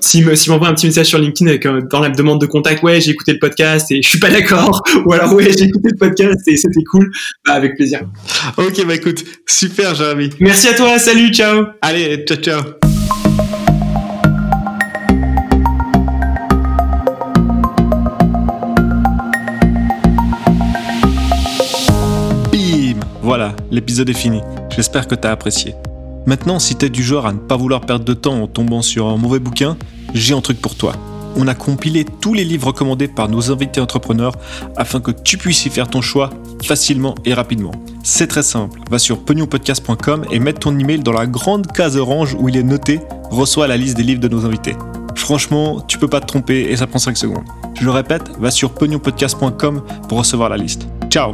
S'il me s'il m'envoie un petit message sur LinkedIn avec dans la demande de contact, ouais j'ai écouté le podcast et je suis pas d'accord, ou alors ouais j'ai écouté le podcast et c'était cool, bah, avec plaisir. Ok, bah écoute, super, Jérémy. Merci à toi, salut, ciao. Allez, ciao, ciao. Bim Voilà, l'épisode est fini. J'espère que t'as apprécié. Maintenant, si t'es du genre à ne pas vouloir perdre de temps en tombant sur un mauvais bouquin, j'ai un truc pour toi on a compilé tous les livres recommandés par nos invités entrepreneurs afin que tu puisses y faire ton choix facilement et rapidement. C'est très simple, va sur pognonpodcast.com et mets ton email dans la grande case orange où il est noté Reçois la liste des livres de nos invités. Franchement, tu peux pas te tromper et ça prend 5 secondes. Je le répète, va sur pognonpodcast.com pour recevoir la liste. Ciao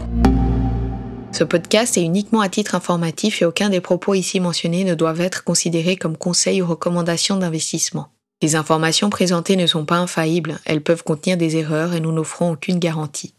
ce podcast est uniquement à titre informatif et aucun des propos ici mentionnés ne doivent être considérés comme conseils ou recommandations d'investissement. Les informations présentées ne sont pas infaillibles, elles peuvent contenir des erreurs et nous n'offrons aucune garantie.